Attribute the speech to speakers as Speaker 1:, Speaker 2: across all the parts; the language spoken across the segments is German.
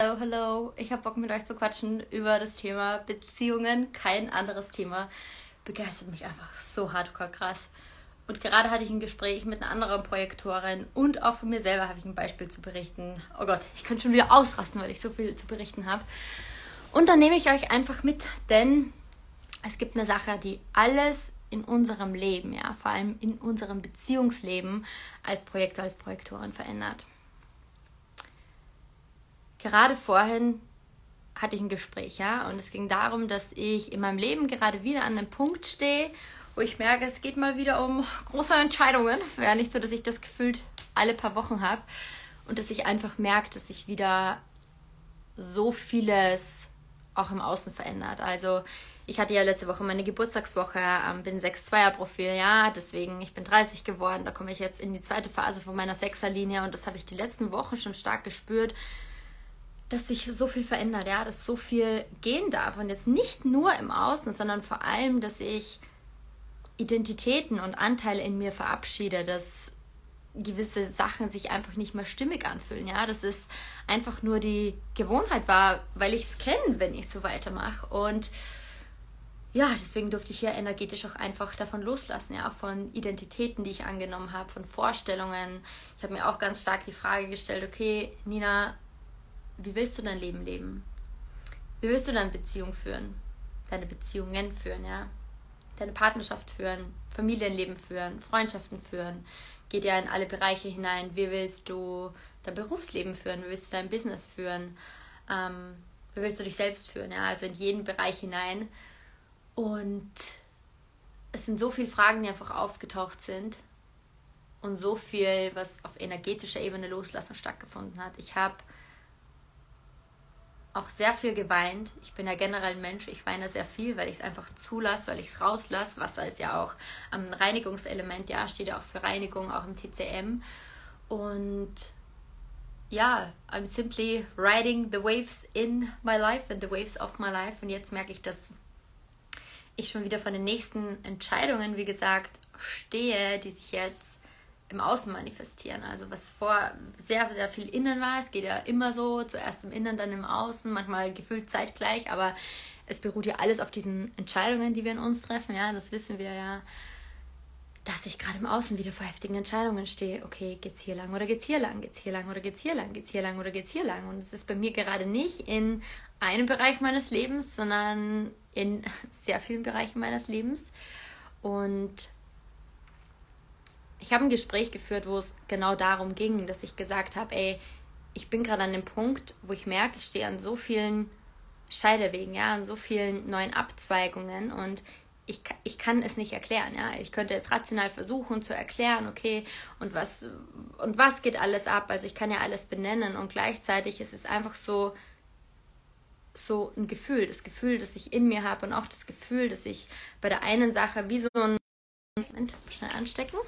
Speaker 1: Hallo, hallo. Ich habe Bock mit euch zu quatschen über das Thema Beziehungen. Kein anderes Thema begeistert mich einfach so hardcore krass. Und gerade hatte ich ein Gespräch mit einer anderen Projektorin und auch von mir selber habe ich ein Beispiel zu berichten. Oh Gott, ich könnte schon wieder ausrasten, weil ich so viel zu berichten habe. Und dann nehme ich euch einfach mit, denn es gibt eine Sache, die alles in unserem Leben, ja, vor allem in unserem Beziehungsleben als Projektor, als Projektorin verändert gerade vorhin hatte ich ein Gespräch, ja, und es ging darum, dass ich in meinem Leben gerade wieder an einem Punkt stehe, wo ich merke, es geht mal wieder um große Entscheidungen. Wäre nicht so, dass ich das gefühlt alle paar Wochen habe und dass ich einfach merke, dass sich wieder so vieles auch im Außen verändert. Also ich hatte ja letzte Woche meine Geburtstagswoche, ähm, bin 6-2er-Profil, ja, deswegen, ich bin 30 geworden, da komme ich jetzt in die zweite Phase von meiner Sechserlinie und das habe ich die letzten Wochen schon stark gespürt, dass sich so viel verändert, ja, dass so viel gehen darf. Und jetzt nicht nur im Außen, sondern vor allem, dass ich Identitäten und Anteile in mir verabschiede, dass gewisse Sachen sich einfach nicht mehr stimmig anfühlen, ja, dass es einfach nur die Gewohnheit war, weil ich es kenne, wenn ich so weitermache. Und ja, deswegen durfte ich hier energetisch auch einfach davon loslassen, ja, von Identitäten, die ich angenommen habe, von Vorstellungen. Ich habe mir auch ganz stark die Frage gestellt, okay, Nina, wie willst du dein Leben leben? Wie willst du deine Beziehung führen? Deine Beziehungen führen, ja? Deine Partnerschaft führen, Familienleben führen, Freundschaften führen. Geht ja in alle Bereiche hinein. Wie willst du dein Berufsleben führen? Wie willst du dein Business führen? Ähm, wie willst du dich selbst führen? Ja, also in jeden Bereich hinein. Und es sind so viele Fragen, die einfach aufgetaucht sind und so viel, was auf energetischer Ebene Loslassen stattgefunden hat. Ich habe auch sehr viel geweint. Ich bin ja generell ein Mensch, ich weine sehr viel, weil ich es einfach zulasse, weil ich es rauslasse. Wasser ist ja auch ein Reinigungselement, ja, steht ja auch für Reinigung, auch im TCM. Und ja, I'm simply riding the waves in my life and the waves of my life. Und jetzt merke ich, dass ich schon wieder von den nächsten Entscheidungen, wie gesagt, stehe, die sich jetzt im Außen manifestieren. Also was vor sehr, sehr viel innen war. Es geht ja immer so, zuerst im Innen, dann im Außen, manchmal gefühlt zeitgleich, aber es beruht ja alles auf diesen Entscheidungen, die wir in uns treffen. Ja, das wissen wir ja, dass ich gerade im Außen wieder vor heftigen Entscheidungen stehe. Okay, geht's hier lang oder geht's hier lang? Geht's hier lang oder geht's hier lang? Geht's hier lang oder geht's hier lang? Und es ist bei mir gerade nicht in einem Bereich meines Lebens, sondern in sehr vielen Bereichen meines Lebens. Und ich habe ein Gespräch geführt, wo es genau darum ging, dass ich gesagt habe, ey, ich bin gerade an dem Punkt, wo ich merke, ich stehe an so vielen Scheidewegen, ja, an so vielen neuen Abzweigungen und ich, ich kann es nicht erklären, ja. Ich könnte jetzt rational versuchen zu erklären, okay, und was, und was geht alles ab? Also ich kann ja alles benennen und gleichzeitig ist es einfach so, so ein Gefühl, das Gefühl, das ich in mir habe und auch das Gefühl, dass ich bei der einen Sache wie so ein Moment, schnell anstecken.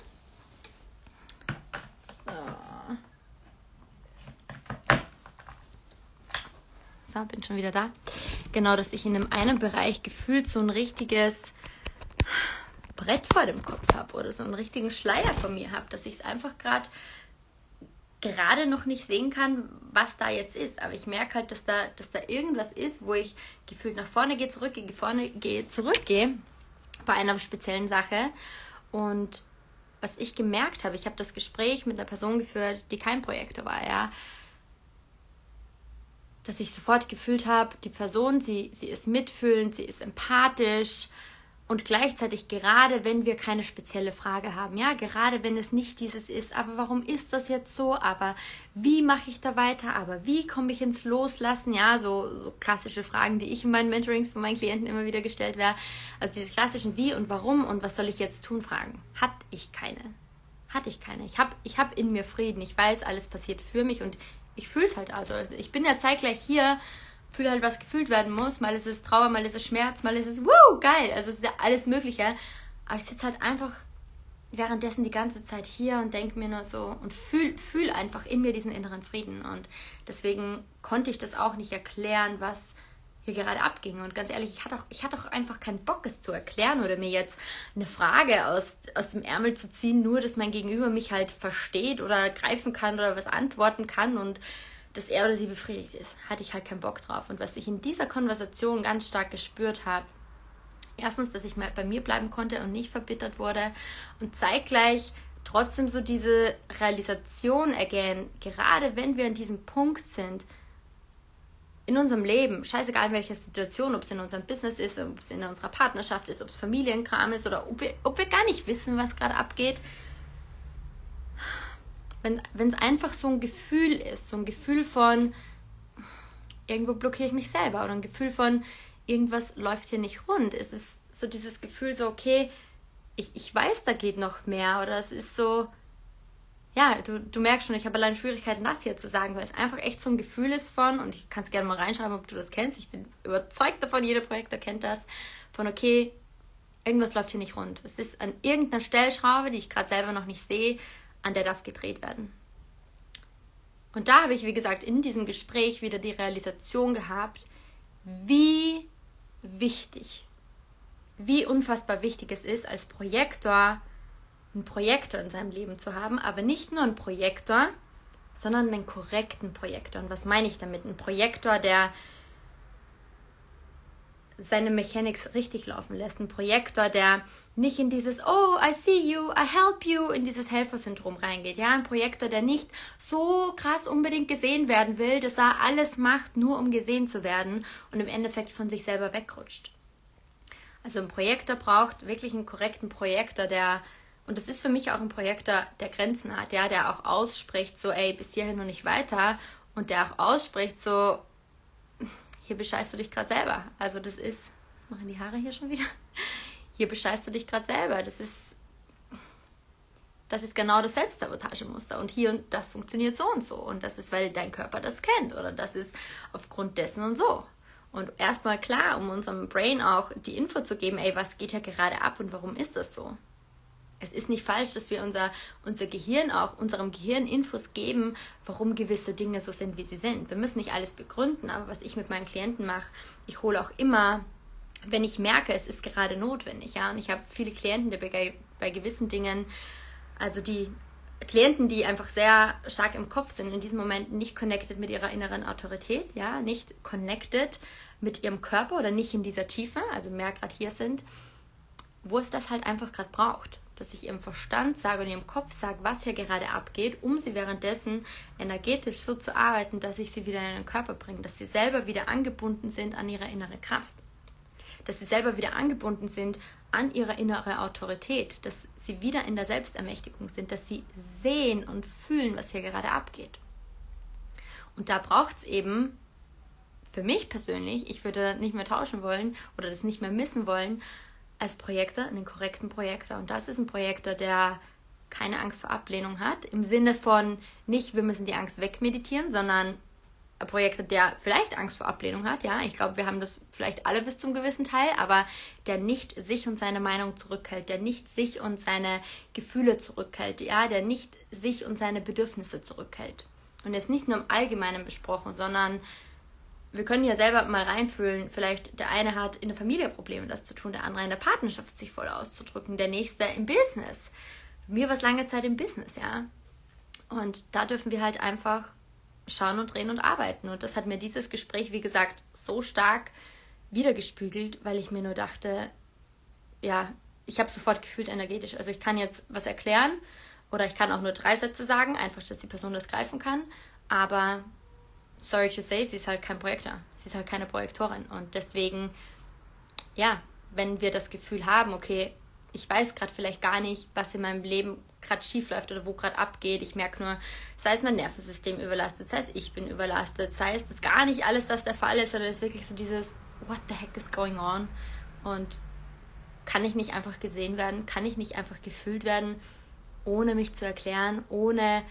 Speaker 1: So, bin schon wieder da. Genau, dass ich in einem einen Bereich gefühlt so ein richtiges Brett vor dem Kopf habe oder so einen richtigen Schleier von mir habe, dass ich es einfach gerade gerade noch nicht sehen kann, was da jetzt ist. Aber ich merke halt, dass da, dass da irgendwas ist, wo ich gefühlt nach vorne gehe, zurückgehe, vorne gehe, zurückgehe bei einer speziellen Sache. Und was ich gemerkt habe, ich habe das Gespräch mit einer Person geführt, die kein Projektor war, ja, dass ich sofort gefühlt habe, die Person, sie, sie ist mitfühlend, sie ist empathisch und gleichzeitig gerade wenn wir keine spezielle Frage haben, ja, gerade wenn es nicht dieses ist, aber warum ist das jetzt so, aber wie mache ich da weiter, aber wie komme ich ins Loslassen, ja, so, so klassische Fragen, die ich in meinen Mentorings von meinen Klienten immer wieder gestellt werde, also diese klassischen wie und warum und was soll ich jetzt tun Fragen, hatte ich keine. Hatte ich keine. Ich habe ich hab in mir Frieden. Ich weiß, alles passiert für mich und ich fühle es halt also. also. Ich bin ja zeitgleich hier, fühle halt, was gefühlt werden muss. Mal ist es Trauer, mal ist es Schmerz, mal ist es, wow, geil. Also es ist ja alles Mögliche. Aber ich sitze halt einfach währenddessen die ganze Zeit hier und denke mir nur so und fühle fühl einfach in mir diesen inneren Frieden. Und deswegen konnte ich das auch nicht erklären, was hier gerade abging. Und ganz ehrlich, ich hatte auch, ich hatte auch einfach keinen Bock, es zu erklären oder mir jetzt eine Frage aus, aus dem Ärmel zu ziehen, nur dass mein Gegenüber mich halt versteht oder greifen kann oder was antworten kann. Und dass er oder sie befriedigt ist, hatte ich halt keinen Bock drauf. Und was ich in dieser Konversation ganz stark gespürt habe, erstens, dass ich mal bei mir bleiben konnte und nicht verbittert wurde und zeitgleich trotzdem so diese Realisation ergehen, gerade wenn wir an diesem Punkt sind, in unserem Leben, scheißegal in welcher Situation, ob es in unserem Business ist, ob es in unserer Partnerschaft ist, ob es Familienkram ist oder ob wir, ob wir gar nicht wissen, was gerade abgeht, wenn es einfach so ein Gefühl ist, so ein Gefühl von, irgendwo blockiere ich mich selber oder ein Gefühl von, irgendwas läuft hier nicht rund. Es ist so dieses Gefühl so, okay, ich, ich weiß, da geht noch mehr oder es ist so, ja, du, du merkst schon, ich habe allein Schwierigkeiten, das hier zu sagen, weil es einfach echt so ein Gefühl ist von, und ich kann es gerne mal reinschreiben, ob du das kennst, ich bin überzeugt davon, jeder Projektor kennt das, von okay, irgendwas läuft hier nicht rund. Es ist an irgendeiner Stellschraube, die ich gerade selber noch nicht sehe, an der darf gedreht werden. Und da habe ich, wie gesagt, in diesem Gespräch wieder die Realisation gehabt, wie wichtig, wie unfassbar wichtig es ist, als Projektor einen Projektor in seinem Leben zu haben, aber nicht nur einen Projektor, sondern einen korrekten Projektor. Und was meine ich damit? Ein Projektor, der seine Mechanics richtig laufen lässt. Ein Projektor, der nicht in dieses Oh, I see you, I help you, in dieses Helfersyndrom reingeht. Ja, ein Projektor, der nicht so krass unbedingt gesehen werden will, dass er alles macht, nur um gesehen zu werden und im Endeffekt von sich selber wegrutscht. Also ein Projektor braucht wirklich einen korrekten Projektor, der und das ist für mich auch ein Projektor, der Grenzen hat, ja, der auch ausspricht, so, ey, bis hierhin und nicht weiter. Und der auch ausspricht, so, hier bescheißt du dich gerade selber. Also das ist, was machen die Haare hier schon wieder? Hier bescheißt du dich gerade selber. Das ist, das ist genau das Selbstsabotagemuster. Und hier und das funktioniert so und so. Und das ist, weil dein Körper das kennt. Oder das ist aufgrund dessen und so. Und erstmal klar, um unserem Brain auch die Info zu geben, ey, was geht hier gerade ab und warum ist das so? Es ist nicht falsch, dass wir unser, unser Gehirn auch, unserem Gehirn Infos geben, warum gewisse Dinge so sind, wie sie sind. Wir müssen nicht alles begründen, aber was ich mit meinen Klienten mache, ich hole auch immer, wenn ich merke, es ist gerade notwendig, ja, und ich habe viele Klienten, die bei, gewissen Dingen, also die Klienten, die einfach sehr stark im Kopf sind, in diesem Moment nicht connected mit ihrer inneren Autorität, ja, nicht connected mit ihrem Körper oder nicht in dieser Tiefe, also mehr gerade hier sind, wo es das halt einfach gerade braucht dass ich ihrem Verstand sage und ihrem Kopf sage, was hier gerade abgeht, um sie währenddessen energetisch so zu arbeiten, dass ich sie wieder in den Körper bringe, dass sie selber wieder angebunden sind an ihre innere Kraft, dass sie selber wieder angebunden sind an ihre innere Autorität, dass sie wieder in der Selbstermächtigung sind, dass sie sehen und fühlen, was hier gerade abgeht. Und da braucht es eben für mich persönlich, ich würde nicht mehr tauschen wollen oder das nicht mehr missen wollen, als Projektor einen korrekten Projektor. Und das ist ein Projektor, der keine Angst vor Ablehnung hat. Im Sinne von nicht, wir müssen die Angst wegmeditieren, sondern ein Projektor, der vielleicht Angst vor Ablehnung hat. Ja, ich glaube, wir haben das vielleicht alle bis zum gewissen Teil, aber der nicht sich und seine Meinung zurückhält, der nicht sich und seine Gefühle zurückhält, ja, der nicht sich und seine Bedürfnisse zurückhält. Und ist nicht nur im Allgemeinen besprochen, sondern wir können ja selber mal reinfühlen, vielleicht der eine hat in der Familie Probleme, das zu tun, der andere in der Partnerschaft sich voll auszudrücken, der nächste im Business. Mir war es lange Zeit im Business, ja. Und da dürfen wir halt einfach schauen und drehen und arbeiten. Und das hat mir dieses Gespräch, wie gesagt, so stark wiedergespiegelt, weil ich mir nur dachte, ja, ich habe sofort gefühlt energetisch. Also ich kann jetzt was erklären oder ich kann auch nur drei Sätze sagen, einfach, dass die Person das greifen kann. Aber sorry to say, sie ist halt kein Projektor. Sie ist halt keine Projektorin. Und deswegen, ja, wenn wir das Gefühl haben, okay, ich weiß gerade vielleicht gar nicht, was in meinem Leben gerade schief läuft oder wo gerade abgeht. Ich merke nur, sei es mein Nervensystem überlastet, sei es ich bin überlastet, sei es das gar nicht alles, das der Fall ist, sondern es ist wirklich so dieses What the heck is going on? Und kann ich nicht einfach gesehen werden? Kann ich nicht einfach gefühlt werden, ohne mich zu erklären, ohne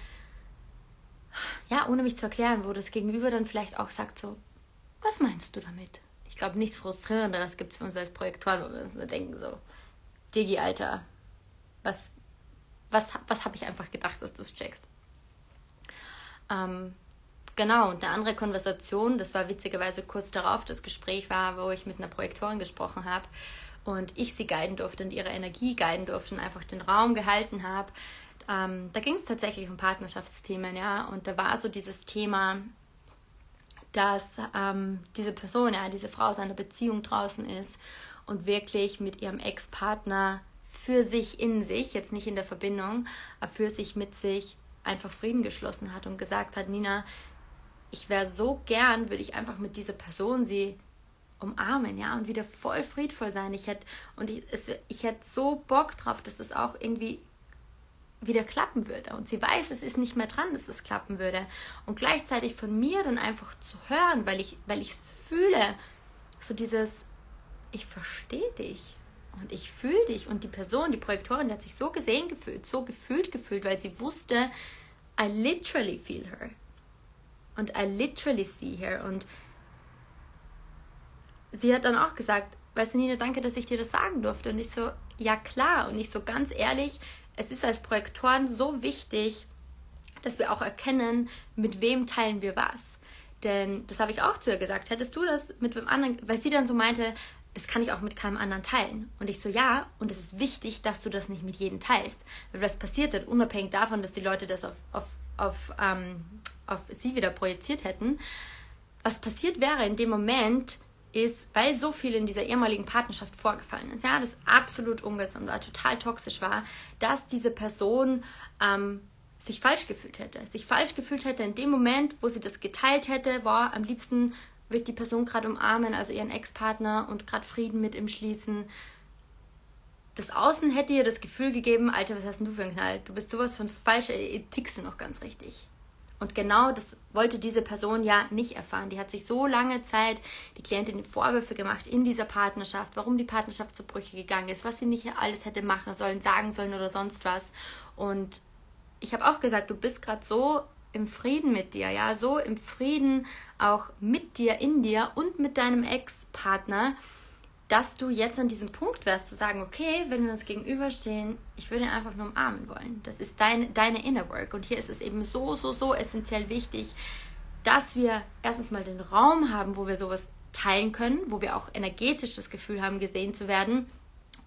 Speaker 1: ja, ohne mich zu erklären, wo das Gegenüber dann vielleicht auch sagt so, was meinst du damit? Ich glaube, nichts Frustrierenderes gibt es für uns als Projektoren, wo wir uns nur denken so, Digi, Alter, was, was, was habe ich einfach gedacht, dass du es checkst? Ähm, genau, und eine andere Konversation, das war witzigerweise kurz darauf, das Gespräch war, wo ich mit einer Projektorin gesprochen habe und ich sie guiden durfte und ihre Energie guiden durfte und einfach den Raum gehalten habe, ähm, da ging es tatsächlich um Partnerschaftsthemen, ja. Und da war so dieses Thema, dass ähm, diese Person, ja, diese Frau aus einer Beziehung draußen ist und wirklich mit ihrem Ex-Partner für sich in sich, jetzt nicht in der Verbindung, aber für sich mit sich einfach Frieden geschlossen hat und gesagt hat, Nina, ich wäre so gern, würde ich einfach mit dieser Person sie umarmen, ja, und wieder voll friedvoll sein. Ich hätte, und ich, es, ich hätte so Bock drauf, dass das auch irgendwie wieder klappen würde. Und sie weiß, es ist nicht mehr dran, dass das klappen würde. Und gleichzeitig von mir dann einfach zu hören, weil ich, weil ich es fühle, so dieses, ich verstehe dich und ich fühle dich. Und die Person, die Projektorin, die hat sich so gesehen gefühlt, so gefühlt gefühlt, weil sie wusste, I literally feel her. Und I literally see her. Und sie hat dann auch gesagt, weißt du, Nina, danke, dass ich dir das sagen durfte. Und ich so, ja klar. Und ich so ganz ehrlich, es ist als Projektoren so wichtig, dass wir auch erkennen, mit wem teilen wir was. Denn das habe ich auch zu ihr gesagt. Hättest du das mit wem anderen, weil sie dann so meinte, das kann ich auch mit keinem anderen teilen. Und ich so, ja, und es ist wichtig, dass du das nicht mit jedem teilst. Weil was passiert dann, unabhängig davon, dass die Leute das auf, auf, auf, ähm, auf sie wieder projiziert hätten, was passiert wäre in dem Moment, ist, weil so viel in dieser ehemaligen Partnerschaft vorgefallen ist, ja, das absolut ungesund war, total toxisch war, dass diese Person ähm, sich falsch gefühlt hätte. Sich falsch gefühlt hätte in dem Moment, wo sie das geteilt hätte, war am liebsten will die Person gerade umarmen, also ihren Ex-Partner und gerade Frieden mit ihm schließen. Das Außen hätte ihr das Gefühl gegeben, Alter, was hast denn du für einen Knall? Du bist sowas von falsch, tickst du noch ganz richtig. Und genau das wollte diese Person ja nicht erfahren. Die hat sich so lange Zeit die Klientin Vorwürfe gemacht in dieser Partnerschaft, warum die Partnerschaft zu Brüche gegangen ist, was sie nicht alles hätte machen sollen, sagen sollen oder sonst was. Und ich habe auch gesagt, du bist gerade so im Frieden mit dir, ja, so im Frieden auch mit dir, in dir und mit deinem Ex-Partner, dass du jetzt an diesem Punkt wärst, zu sagen, okay, wenn wir uns gegenüberstehen, ich würde ihn einfach nur umarmen wollen. Das ist dein, deine Inner Work. Und hier ist es eben so, so, so essentiell wichtig, dass wir erstens mal den Raum haben, wo wir sowas teilen können, wo wir auch energetisch das Gefühl haben, gesehen zu werden.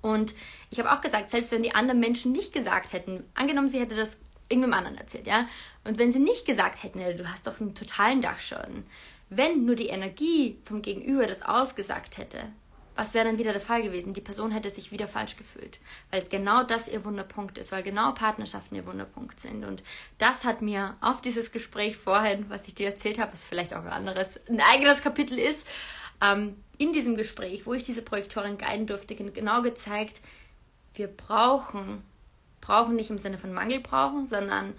Speaker 1: Und ich habe auch gesagt, selbst wenn die anderen Menschen nicht gesagt hätten, angenommen, sie hätte das irgendeinem anderen erzählt, ja, und wenn sie nicht gesagt hätten, du hast doch einen totalen Dachschaden, wenn nur die Energie vom Gegenüber das ausgesagt hätte, was wäre dann wieder der Fall gewesen? Die Person hätte sich wieder falsch gefühlt, weil genau das ihr Wunderpunkt ist, weil genau Partnerschaften ihr Wunderpunkt sind. Und das hat mir auf dieses Gespräch vorhin, was ich dir erzählt habe, was vielleicht auch ein anderes, ein eigenes Kapitel ist, ähm, in diesem Gespräch, wo ich diese Projektorin guiden durfte, genau gezeigt, wir brauchen, brauchen nicht im Sinne von Mangel brauchen, sondern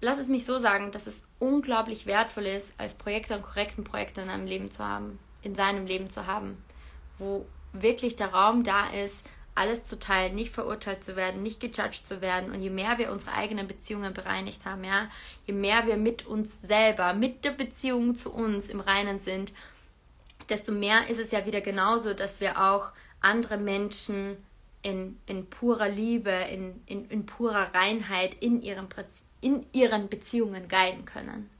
Speaker 1: lass es mich so sagen, dass es unglaublich wertvoll ist, als Projektor einen korrekten Projektor in einem Leben zu haben, in seinem Leben zu haben wo wirklich der Raum da ist, alles zu teilen, nicht verurteilt zu werden, nicht gejudged zu werden. Und je mehr wir unsere eigenen Beziehungen bereinigt haben, ja, je mehr wir mit uns selber, mit der Beziehung zu uns im Reinen sind, desto mehr ist es ja wieder genauso, dass wir auch andere Menschen in, in purer Liebe, in, in, in purer Reinheit in ihren, in ihren Beziehungen guiden können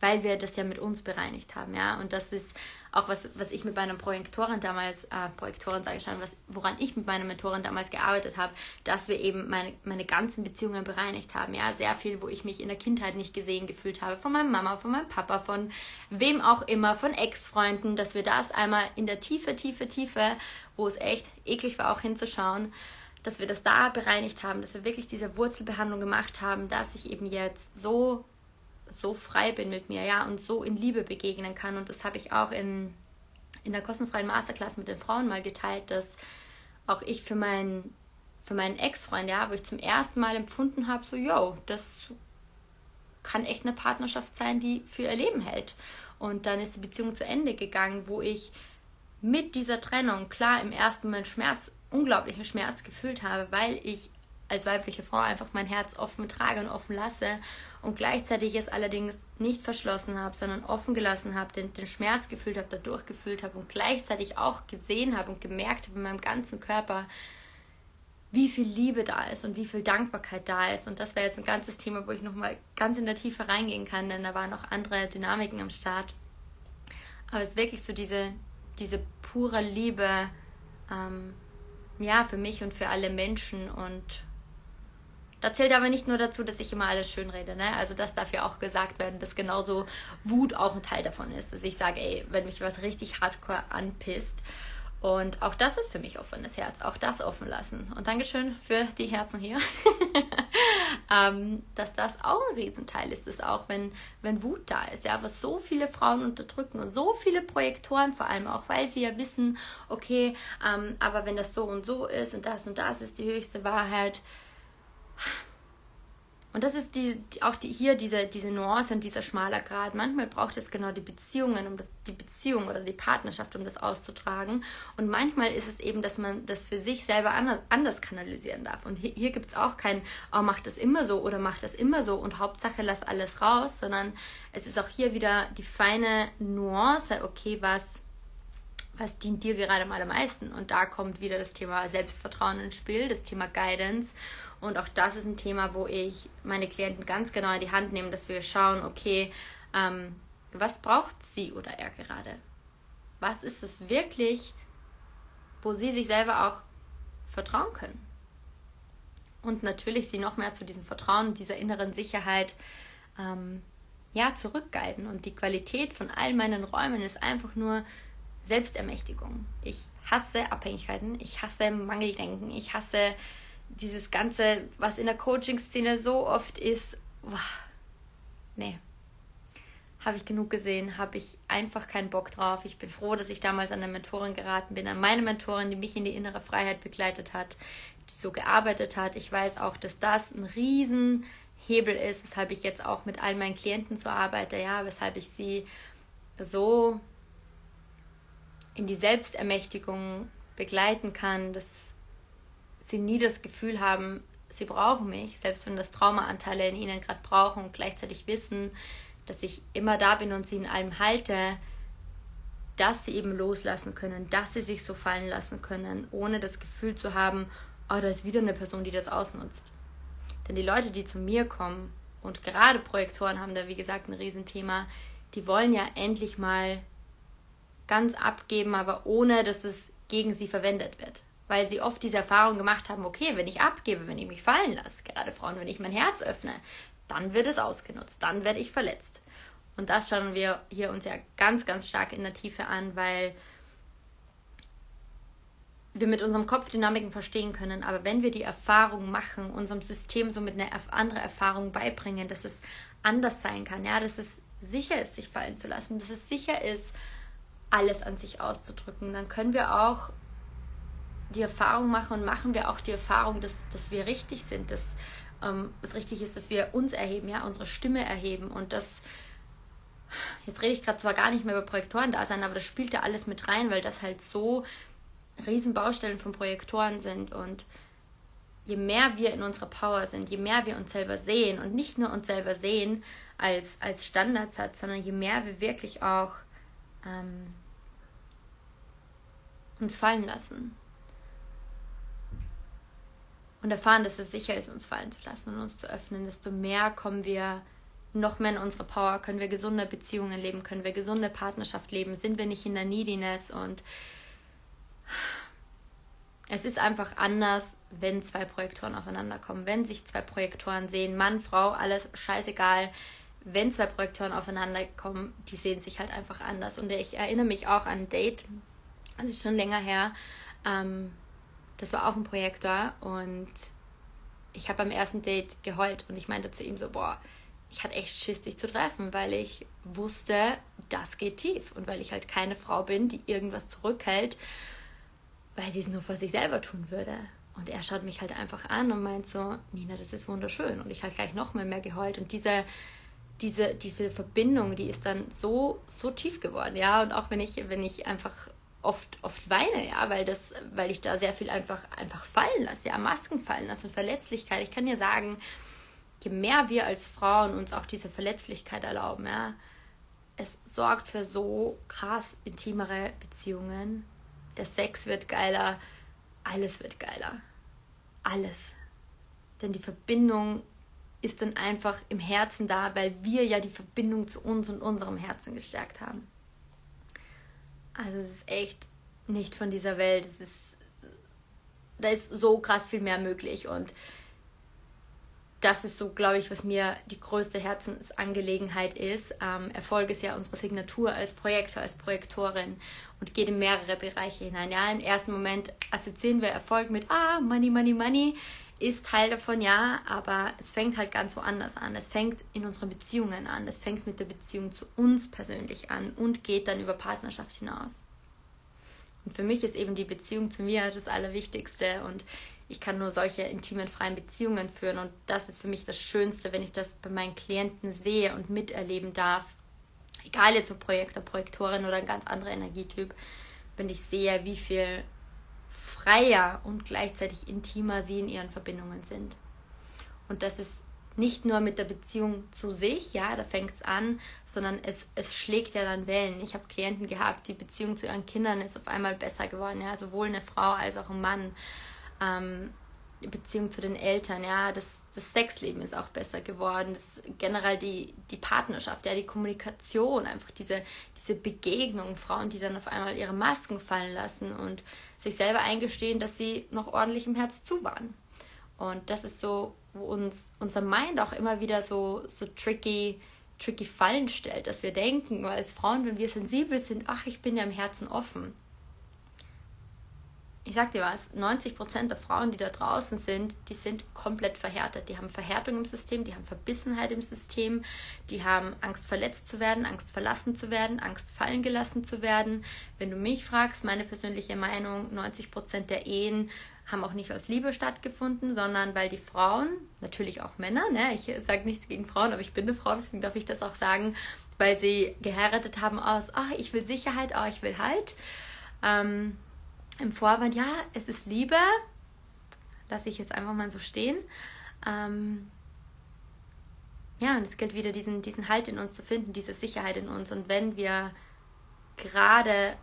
Speaker 1: weil wir das ja mit uns bereinigt haben, ja. Und das ist auch was, was ich mit meiner Projektorin damals, äh, Projektorin sage ich schon, was, woran ich mit meiner Mentorin damals gearbeitet habe, dass wir eben meine, meine ganzen Beziehungen bereinigt haben, ja. Sehr viel, wo ich mich in der Kindheit nicht gesehen gefühlt habe, von meiner Mama, von meinem Papa, von wem auch immer, von Ex-Freunden, dass wir das einmal in der Tiefe, Tiefe, Tiefe, wo es echt eklig war, auch hinzuschauen, dass wir das da bereinigt haben, dass wir wirklich diese Wurzelbehandlung gemacht haben, dass ich eben jetzt so so frei bin mit mir, ja, und so in Liebe begegnen kann. Und das habe ich auch in, in der kostenfreien Masterclass mit den Frauen mal geteilt, dass auch ich für meinen für meinen Ex-Freund, ja, wo ich zum ersten Mal empfunden habe, so, yo, das kann echt eine Partnerschaft sein, die für ihr Leben hält. Und dann ist die Beziehung zu Ende gegangen, wo ich mit dieser Trennung klar im ersten Moment Schmerz, unglaublichen Schmerz gefühlt habe, weil ich als weibliche Frau einfach mein Herz offen trage und offen lasse und gleichzeitig es allerdings nicht verschlossen habe, sondern offen gelassen habe, den, den Schmerz gefühlt habe, dadurch gefühlt habe und gleichzeitig auch gesehen habe und gemerkt habe in meinem ganzen Körper, wie viel Liebe da ist und wie viel Dankbarkeit da ist. Und das wäre jetzt ein ganzes Thema, wo ich nochmal ganz in der Tiefe reingehen kann, denn da waren noch andere Dynamiken am Start. Aber es ist wirklich so diese, diese pure Liebe, ähm, ja, für mich und für alle Menschen und Da zählt aber nicht nur dazu, dass ich immer alles schön rede, ne? Also das darf ja auch gesagt werden, dass genauso Wut auch ein Teil davon ist. Dass ich sage, ey, wenn mich was richtig hardcore anpisst, und auch das ist für mich offenes Herz, auch das offen lassen. Und Dankeschön für die Herzen hier, ähm, dass das auch ein Riesenteil ist, ist auch, wenn, wenn Wut da ist, ja, was so viele Frauen unterdrücken und so viele Projektoren vor allem auch, weil sie ja wissen, okay, ähm, aber wenn das so und so ist und das und das ist die höchste Wahrheit, und das ist die, die, auch die, hier diese, diese Nuance und dieser schmaler Grad. Manchmal braucht es genau die Beziehungen, um das, die Beziehung oder die Partnerschaft, um das auszutragen. Und manchmal ist es eben, dass man das für sich selber anders, anders kanalisieren darf. Und hier, hier gibt es auch kein, oh, mach das immer so oder mach das immer so und Hauptsache lass alles raus, sondern es ist auch hier wieder die feine Nuance, okay, was was dient dir gerade am allermeisten? Und da kommt wieder das Thema Selbstvertrauen ins Spiel, das Thema Guidance. Und auch das ist ein Thema, wo ich meine Klienten ganz genau in die Hand nehme, dass wir schauen, okay, ähm, was braucht sie oder er gerade? Was ist es wirklich, wo sie sich selber auch vertrauen können? Und natürlich sie noch mehr zu diesem Vertrauen, dieser inneren Sicherheit ähm, ja, zurückguiden. Und die Qualität von all meinen Räumen ist einfach nur Selbstermächtigung. Ich hasse Abhängigkeiten, ich hasse Mangeldenken, ich hasse dieses Ganze, was in der Coaching-Szene so oft ist. Boah, nee. Habe ich genug gesehen, habe ich einfach keinen Bock drauf. Ich bin froh, dass ich damals an eine Mentorin geraten bin, an meine Mentorin, die mich in die innere Freiheit begleitet hat, die so gearbeitet hat. Ich weiß auch, dass das ein Riesenhebel ist, weshalb ich jetzt auch mit all meinen Klienten so arbeite, ja, weshalb ich sie so in die Selbstermächtigung begleiten kann, dass sie nie das Gefühl haben, sie brauchen mich, selbst wenn das Traumaanteile in ihnen gerade brauchen und gleichzeitig wissen, dass ich immer da bin und sie in allem halte, dass sie eben loslassen können, dass sie sich so fallen lassen können, ohne das Gefühl zu haben, oh, da ist wieder eine Person, die das ausnutzt. Denn die Leute, die zu mir kommen, und gerade Projektoren haben da, wie gesagt, ein Riesenthema, die wollen ja endlich mal ganz abgeben, aber ohne, dass es gegen sie verwendet wird. Weil sie oft diese Erfahrung gemacht haben, okay, wenn ich abgebe, wenn ich mich fallen lasse, gerade Frauen, wenn ich mein Herz öffne, dann wird es ausgenutzt, dann werde ich verletzt. Und das schauen wir hier uns ja ganz, ganz stark in der Tiefe an, weil wir mit unserem Kopf Dynamiken verstehen können, aber wenn wir die Erfahrung machen, unserem System somit eine andere Erfahrung beibringen, dass es anders sein kann, ja, dass es sicher ist, sich fallen zu lassen, dass es sicher ist, alles an sich auszudrücken. Dann können wir auch die Erfahrung machen und machen wir auch die Erfahrung, dass, dass wir richtig sind, dass ähm, es richtig ist, dass wir uns erheben, ja, unsere Stimme erheben und das jetzt rede ich gerade zwar gar nicht mehr über Projektoren da sein, aber das spielt da alles mit rein, weil das halt so Riesenbaustellen von Projektoren sind und je mehr wir in unserer Power sind, je mehr wir uns selber sehen und nicht nur uns selber sehen als, als Standardsatz, sondern je mehr wir wirklich auch ähm, uns fallen lassen. Und erfahren, dass es sicher ist, uns fallen zu lassen und uns zu öffnen, desto mehr kommen wir noch mehr in unsere Power, können wir gesunde Beziehungen leben, können wir gesunde Partnerschaft leben, sind wir nicht in der Neediness? Und es ist einfach anders, wenn zwei Projektoren aufeinander kommen, wenn sich zwei Projektoren sehen, Mann, Frau, alles scheißegal, wenn zwei Projektoren aufeinander kommen, die sehen sich halt einfach anders. Und ich erinnere mich auch an ein Date, das ist schon länger her. Ähm, das war auch ein Projektor und ich habe beim ersten Date geheult und ich meinte zu ihm so, boah, ich hatte echt Schiss, dich zu treffen, weil ich wusste, das geht tief und weil ich halt keine Frau bin, die irgendwas zurückhält, weil sie es nur vor sich selber tun würde. Und er schaut mich halt einfach an und meint so, Nina, das ist wunderschön. Und ich halt gleich noch mal mehr geheult. Und diese, diese, diese Verbindung, die ist dann so, so tief geworden, ja. Und auch wenn ich, wenn ich einfach oft, oft weine, ja, weil das, weil ich da sehr viel einfach, einfach fallen lasse, ja, Masken fallen lasse und Verletzlichkeit. Ich kann dir sagen, je mehr wir als Frauen uns auch diese Verletzlichkeit erlauben, ja, es sorgt für so krass intimere Beziehungen. Der Sex wird geiler, alles wird geiler. Alles. Denn die Verbindung ist dann einfach im Herzen da, weil wir ja die Verbindung zu uns und unserem Herzen gestärkt haben. Also es ist echt nicht von dieser Welt. Es ist, da ist so krass viel mehr möglich und das ist so, glaube ich, was mir die größte Herzensangelegenheit ist. Ähm, Erfolg ist ja unsere Signatur als Projektor, als Projektorin und geht in mehrere Bereiche hinein. Ja, im ersten Moment assoziieren wir Erfolg mit, ah, Money, Money, Money ist Teil davon, ja, aber es fängt halt ganz woanders an. Es fängt in unseren Beziehungen an. Es fängt mit der Beziehung zu uns persönlich an und geht dann über Partnerschaft hinaus. Und für mich ist eben die Beziehung zu mir das Allerwichtigste und ich kann nur solche intimen, freien Beziehungen führen und das ist für mich das Schönste, wenn ich das bei meinen Klienten sehe und miterleben darf. Egal jetzt ob Projektor, Projektorin oder ein ganz anderer Energietyp, wenn ich sehe, wie viel freier und gleichzeitig intimer sie in ihren Verbindungen sind. Und das ist nicht nur mit der Beziehung zu sich, ja, da fängt es an, sondern es, es schlägt ja dann Wellen. Ich habe Klienten gehabt, die Beziehung zu ihren Kindern ist auf einmal besser geworden, ja, sowohl eine Frau als auch ein Mann. Ähm, Beziehung zu den Eltern, ja, das, das Sexleben ist auch besser geworden, das, generell die, die Partnerschaft, ja, die Kommunikation, einfach diese, diese Begegnung, Frauen, die dann auf einmal ihre Masken fallen lassen und sich selber eingestehen, dass sie noch ordentlich im Herz zu waren. Und das ist so, wo uns unser Mind auch immer wieder so, so tricky, tricky Fallen stellt, dass wir denken, als Frauen, wenn wir sensibel sind, ach, ich bin ja im Herzen offen ich sag dir was, 90 Prozent der Frauen, die da draußen sind, die sind komplett verhärtet. Die haben Verhärtung im System, die haben Verbissenheit im System, die haben Angst verletzt zu werden, Angst verlassen zu werden, Angst fallen gelassen zu werden. Wenn du mich fragst, meine persönliche Meinung, 90 Prozent der Ehen haben auch nicht aus Liebe stattgefunden, sondern weil die Frauen, natürlich auch Männer, ne, ich sage nichts gegen Frauen, aber ich bin eine Frau, deswegen darf ich das auch sagen, weil sie geheiratet haben aus, ach, ich will Sicherheit, oh, ich will Halt. Ähm, im Vorwand, ja, es ist Liebe, lasse ich jetzt einfach mal so stehen. Ähm, ja, und es gilt wieder, diesen, diesen Halt in uns zu finden, diese Sicherheit in uns. Und wenn wir gerade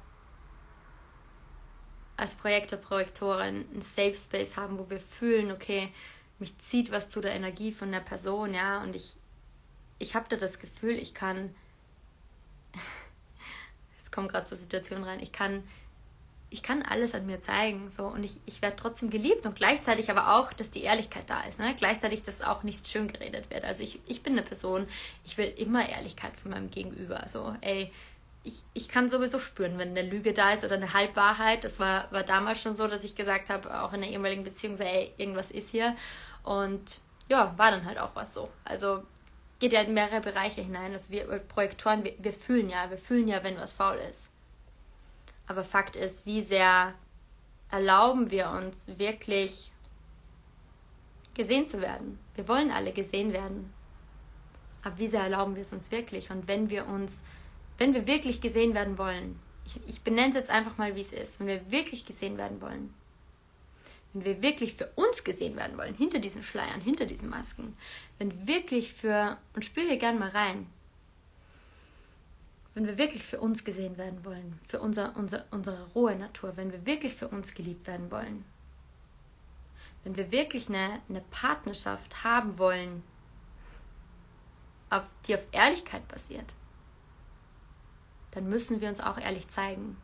Speaker 1: als Projektor, Projektorin einen Safe Space haben, wo wir fühlen, okay, mich zieht was zu der Energie von der Person, ja, und ich, ich habe da das Gefühl, ich kann, es kommt gerade zur Situation rein, ich kann ich kann alles an mir zeigen so und ich, ich werde trotzdem geliebt und gleichzeitig aber auch, dass die Ehrlichkeit da ist. Ne? Gleichzeitig, dass auch nichts schön geredet wird. Also ich, ich bin eine Person, ich will immer Ehrlichkeit von meinem Gegenüber. So, ey, ich, ich kann sowieso spüren, wenn eine Lüge da ist oder eine Halbwahrheit. Das war, war damals schon so, dass ich gesagt habe, auch in der ehemaligen Beziehung, so, ey, irgendwas ist hier. Und ja, war dann halt auch was so. Also geht ja in mehrere Bereiche hinein. Also wir Projektoren, wir, wir fühlen ja, wir fühlen ja, wenn was faul ist. Aber Fakt ist, wie sehr erlauben wir uns wirklich gesehen zu werden. Wir wollen alle gesehen werden. Aber wie sehr erlauben wir es uns wirklich? Und wenn wir uns, wenn wir wirklich gesehen werden wollen, ich, ich benenne es jetzt einfach mal, wie es ist, wenn wir wirklich gesehen werden wollen, wenn wir wirklich für uns gesehen werden wollen, hinter diesen Schleiern, hinter diesen Masken, wenn wirklich für, und spür hier gern mal rein, wenn wir wirklich für uns gesehen werden wollen, für unser, unser, unsere rohe Natur, wenn wir wirklich für uns geliebt werden wollen, wenn wir wirklich eine, eine Partnerschaft haben wollen, auf, die auf Ehrlichkeit basiert, dann müssen wir uns auch ehrlich zeigen.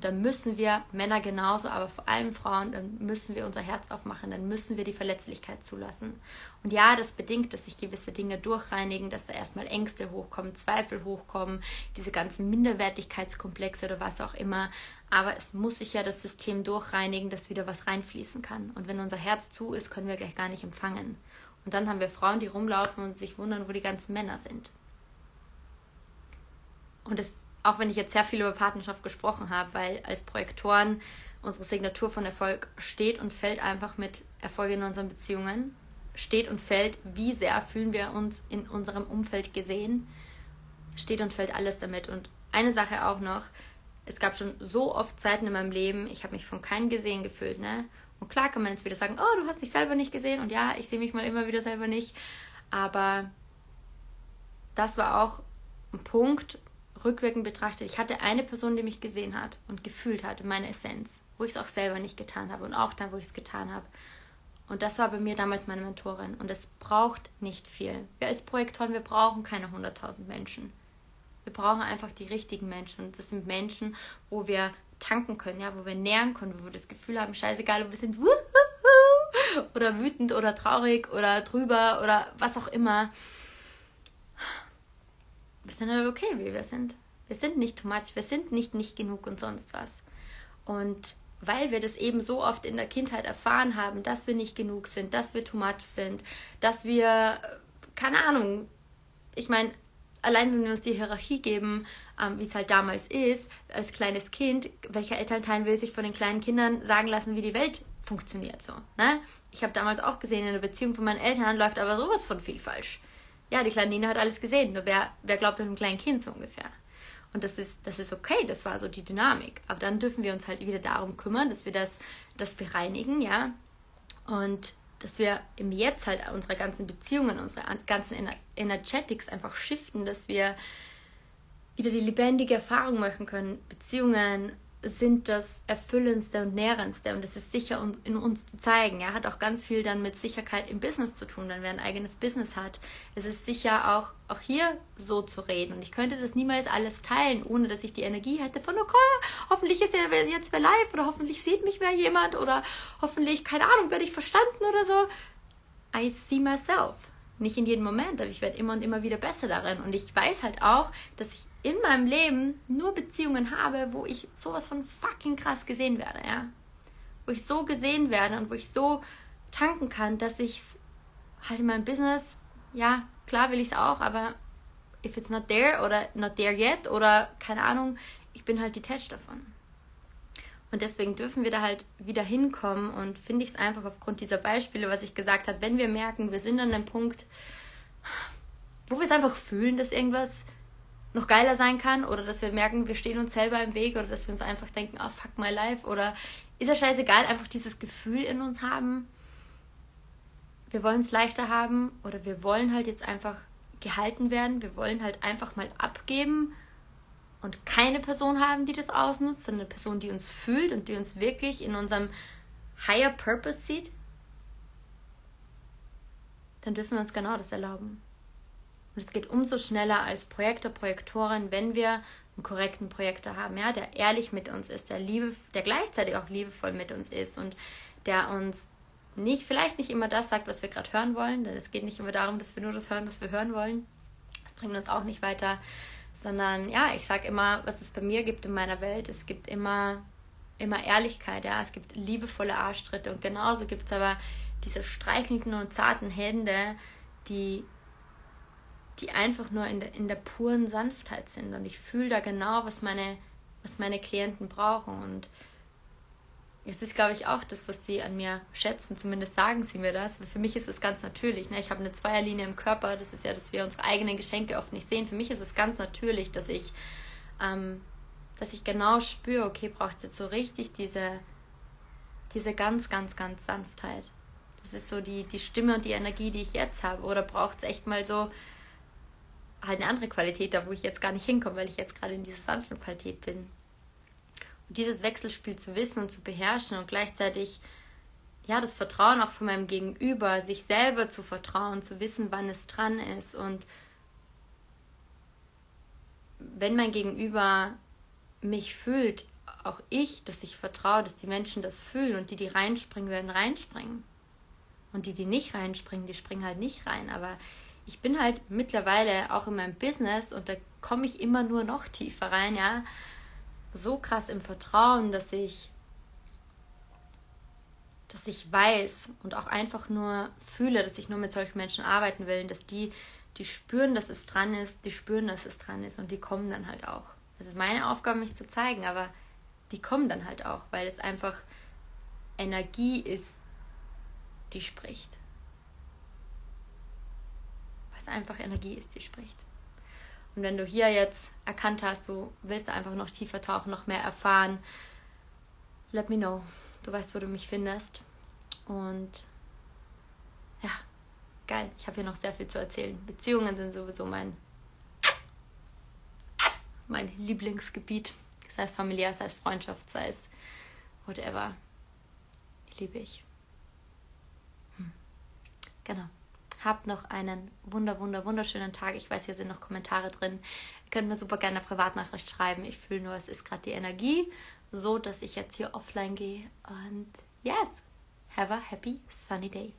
Speaker 1: Und dann müssen wir, Männer genauso, aber vor allem Frauen, dann müssen wir unser Herz aufmachen, dann müssen wir die Verletzlichkeit zulassen. Und ja, das bedingt, dass sich gewisse Dinge durchreinigen, dass da erstmal Ängste hochkommen, Zweifel hochkommen, diese ganzen Minderwertigkeitskomplexe oder was auch immer. Aber es muss sich ja das System durchreinigen, dass wieder was reinfließen kann. Und wenn unser Herz zu ist, können wir gleich gar nicht empfangen. Und dann haben wir Frauen, die rumlaufen und sich wundern, wo die ganzen Männer sind. Und das auch wenn ich jetzt sehr viel über Partnerschaft gesprochen habe, weil als Projektoren unsere Signatur von Erfolg steht und fällt einfach mit Erfolg in unseren Beziehungen. Steht und fällt, wie sehr fühlen wir uns in unserem Umfeld gesehen. Steht und fällt alles damit. Und eine Sache auch noch, es gab schon so oft Zeiten in meinem Leben, ich habe mich von keinem gesehen gefühlt, ne? Und klar kann man jetzt wieder sagen, oh, du hast dich selber nicht gesehen und ja, ich sehe mich mal immer wieder selber nicht. Aber das war auch ein Punkt, rückwirkend betrachtet, ich hatte eine Person, die mich gesehen hat und gefühlt hat, meine Essenz, wo ich es auch selber nicht getan habe und auch dann, wo ich es getan habe. Und das war bei mir damals meine Mentorin. Und es braucht nicht viel. Wir als Projektoren, wir brauchen keine 100.000 Menschen. Wir brauchen einfach die richtigen Menschen. Und das sind Menschen, wo wir tanken können, ja, wo wir nähern können, wo wir das Gefühl haben, scheißegal, wo wir sind, oder wütend oder traurig oder drüber oder was auch immer. Wir sind halt okay, wie wir sind. Wir sind nicht too much, wir sind nicht nicht genug und sonst was. Und weil wir das eben so oft in der Kindheit erfahren haben, dass wir nicht genug sind, dass wir too much sind, dass wir, keine Ahnung, ich meine, allein wenn wir uns die Hierarchie geben, ähm, wie es halt damals ist, als kleines Kind, welcher Elternteil will sich von den kleinen Kindern sagen lassen, wie die Welt funktioniert so. Ne? Ich habe damals auch gesehen, in der Beziehung von meinen Eltern läuft aber sowas von viel falsch. Ja, die kleine Nina hat alles gesehen, nur wer, wer glaubt mit einem kleinen Kind so ungefähr. Und das ist, das ist okay, das war so die Dynamik. Aber dann dürfen wir uns halt wieder darum kümmern, dass wir das, das bereinigen, ja. Und dass wir im Jetzt halt unsere ganzen Beziehungen, unsere ganzen Energetics einfach shiften, dass wir wieder die lebendige Erfahrung machen können, Beziehungen sind das Erfüllendste und Nährendste und es ist sicher in uns zu zeigen. Er hat auch ganz viel dann mit Sicherheit im Business zu tun, wenn wer ein eigenes Business hat. Es ist sicher auch, auch hier so zu reden und ich könnte das niemals alles teilen, ohne dass ich die Energie hätte von, okay, hoffentlich ist er jetzt wer live oder hoffentlich sieht mich mehr jemand oder hoffentlich, keine Ahnung, werde ich verstanden oder so. I see myself. Nicht in jedem Moment, aber ich werde immer und immer wieder besser darin und ich weiß halt auch, dass ich in meinem Leben nur Beziehungen habe, wo ich sowas von fucking krass gesehen werde, ja. Wo ich so gesehen werde und wo ich so tanken kann, dass ich halt in meinem Business, ja, klar will ich es auch, aber if it's not there oder not there yet oder keine Ahnung, ich bin halt detached davon. Und deswegen dürfen wir da halt wieder hinkommen und finde ich es einfach aufgrund dieser Beispiele, was ich gesagt habe, wenn wir merken, wir sind an einem Punkt, wo wir es einfach fühlen, dass irgendwas noch geiler sein kann oder dass wir merken, wir stehen uns selber im Weg oder dass wir uns einfach denken, oh fuck my life oder ist ja scheißegal, einfach dieses Gefühl in uns haben. Wir wollen es leichter haben oder wir wollen halt jetzt einfach gehalten werden. Wir wollen halt einfach mal abgeben und keine Person haben, die das ausnutzt, sondern eine Person, die uns fühlt und die uns wirklich in unserem Higher Purpose sieht. Dann dürfen wir uns genau das erlauben. Und es geht umso schneller als Projektor, Projektorin, wenn wir einen korrekten Projektor haben, ja, der ehrlich mit uns ist, der liebe, der gleichzeitig auch liebevoll mit uns ist und der uns nicht, vielleicht nicht immer das sagt, was wir gerade hören wollen, denn es geht nicht immer darum, dass wir nur das hören, was wir hören wollen. Das bringt uns auch nicht weiter, sondern ja, ich sage immer, was es bei mir gibt in meiner Welt, es gibt immer, immer Ehrlichkeit, ja, es gibt liebevolle Arschtritte und genauso gibt es aber diese streichelnden und zarten Hände, die die einfach nur in der, in der puren Sanftheit sind. Und ich fühle da genau, was meine, was meine Klienten brauchen. Und es ist, glaube ich, auch das, was sie an mir schätzen. Zumindest sagen sie mir das. Für mich ist es ganz natürlich. Ne? Ich habe eine Zweierlinie im Körper. Das ist ja, dass wir unsere eigenen Geschenke oft nicht sehen. Für mich ist es ganz natürlich, dass ich, ähm, dass ich genau spüre, okay, braucht es jetzt so richtig diese, diese ganz, ganz, ganz Sanftheit. Das ist so die, die Stimme und die Energie, die ich jetzt habe. Oder braucht es echt mal so halt eine andere Qualität da, wo ich jetzt gar nicht hinkomme, weil ich jetzt gerade in dieser sanften Qualität bin. Dieses Wechselspiel zu wissen und zu beherrschen und gleichzeitig ja, das Vertrauen auch von meinem Gegenüber, sich selber zu vertrauen, zu wissen, wann es dran ist und wenn mein Gegenüber mich fühlt, auch ich, dass ich vertraue, dass die Menschen das fühlen und die, die reinspringen, werden reinspringen. Und die, die nicht reinspringen, die springen halt nicht rein. Aber ich bin halt mittlerweile auch in meinem Business und da komme ich immer nur noch tiefer rein, ja, so krass im Vertrauen, dass ich dass ich weiß und auch einfach nur fühle, dass ich nur mit solchen Menschen arbeiten will, dass die die spüren, dass es dran ist, die spüren, dass es dran ist und die kommen dann halt auch. Das ist meine Aufgabe, mich zu zeigen, aber die kommen dann halt auch, weil es einfach Energie ist, die spricht es einfach Energie ist, die spricht. Und wenn du hier jetzt erkannt hast, du willst einfach noch tiefer tauchen, noch mehr erfahren, let me know. Du weißt, wo du mich findest. Und ja, geil. Ich habe hier noch sehr viel zu erzählen. Beziehungen sind sowieso mein, mein Lieblingsgebiet. Sei es familiär, sei es Freundschaft, sei es whatever. Liebe ich. Hm. Genau. Habt noch einen wunder, wunder, wunderschönen Tag. Ich weiß, hier sind noch Kommentare drin. Ihr könnt mir super gerne eine Privatnachricht schreiben. Ich fühle nur, es ist gerade die Energie, so dass ich jetzt hier offline gehe. Und yes, have a happy sunny day.